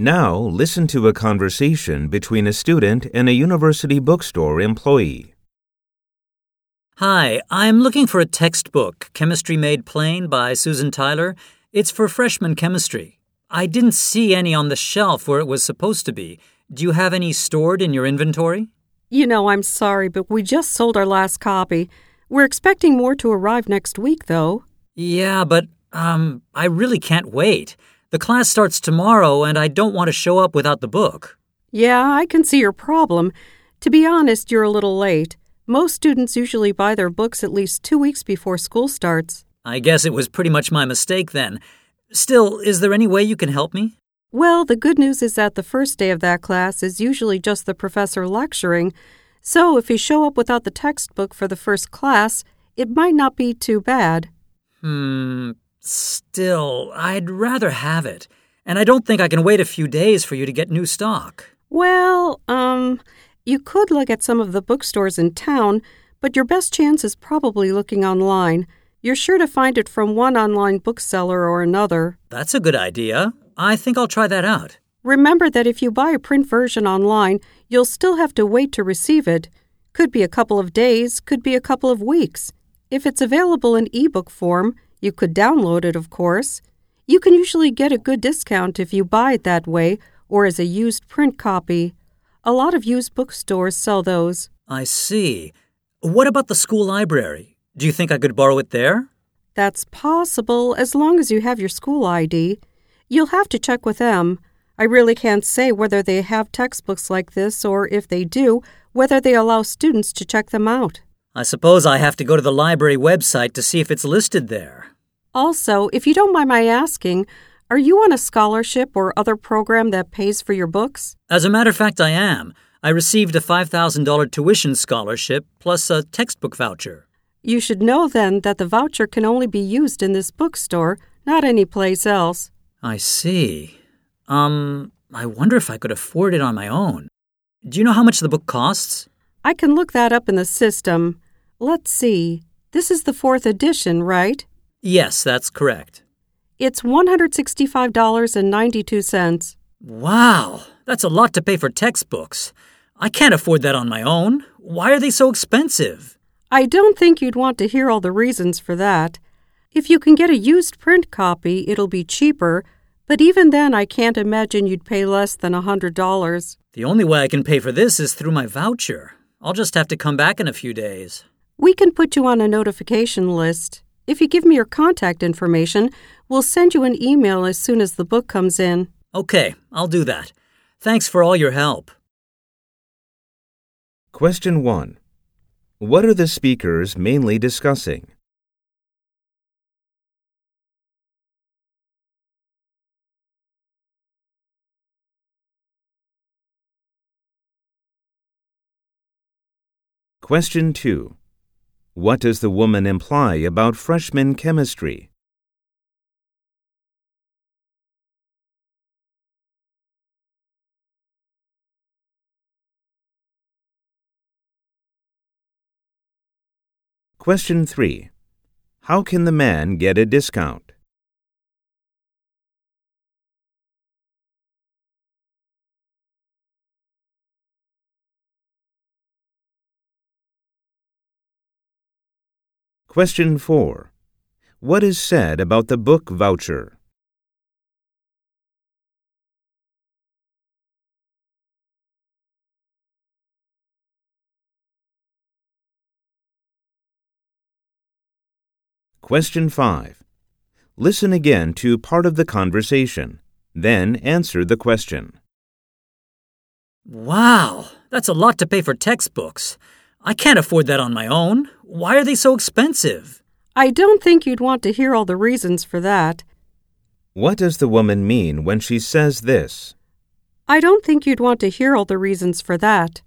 Now, listen to a conversation between a student and a university bookstore employee. Hi, I'm looking for a textbook, Chemistry Made Plain by Susan Tyler. It's for freshman chemistry. I didn't see any on the shelf where it was supposed to be. Do you have any stored in your inventory? You know, I'm sorry, but we just sold our last copy. We're expecting more to arrive next week, though. Yeah, but, um, I really can't wait. The class starts tomorrow, and I don't want to show up without the book. Yeah, I can see your problem. To be honest, you're a little late. Most students usually buy their books at least two weeks before school starts. I guess it was pretty much my mistake then. Still, is there any way you can help me? Well, the good news is that the first day of that class is usually just the professor lecturing, so if you show up without the textbook for the first class, it might not be too bad. Hmm, still, I'd rather have it. And I don't think I can wait a few days for you to get new stock. Well, um, you could look at some of the bookstores in town, but your best chance is probably looking online. You're sure to find it from one online bookseller or another. That's a good idea. I think I'll try that out. Remember that if you buy a print version online, you'll still have to wait to receive it. Could be a couple of days, could be a couple of weeks. If it's available in ebook form, you could download it, of course. You can usually get a good discount if you buy it that way or as a used print copy. A lot of used bookstores sell those. I see. What about the school library? Do you think I could borrow it there? That's possible as long as you have your school ID. You'll have to check with them. I really can't say whether they have textbooks like this or if they do, whether they allow students to check them out. I suppose I have to go to the library website to see if it's listed there. Also, if you don't mind my asking, are you on a scholarship or other program that pays for your books? As a matter of fact, I am. I received a $5,000 tuition scholarship plus a textbook voucher. You should know then that the voucher can only be used in this bookstore, not any place else. I see. Um, I wonder if I could afford it on my own. Do you know how much the book costs? I can look that up in the system. Let's see. This is the fourth edition, right? Yes, that's correct. It's $165.92. Wow, that's a lot to pay for textbooks. I can't afford that on my own. Why are they so expensive? I don't think you'd want to hear all the reasons for that. If you can get a used print copy, it'll be cheaper, but even then I can't imagine you'd pay less than a $100. The only way I can pay for this is through my voucher. I'll just have to come back in a few days. We can put you on a notification list. If you give me your contact information, we'll send you an email as soon as the book comes in. Okay, I'll do that. Thanks for all your help. Question 1. What are the speakers mainly discussing? Question 2. What does the woman imply about freshman chemistry? Question 3. How can the man get a discount? Question 4. What is said about the book voucher? Question 5. Listen again to part of the conversation, then answer the question. Wow, that's a lot to pay for textbooks. I can't afford that on my own. Why are they so expensive? I don't think you'd want to hear all the reasons for that. What does the woman mean when she says this? I don't think you'd want to hear all the reasons for that.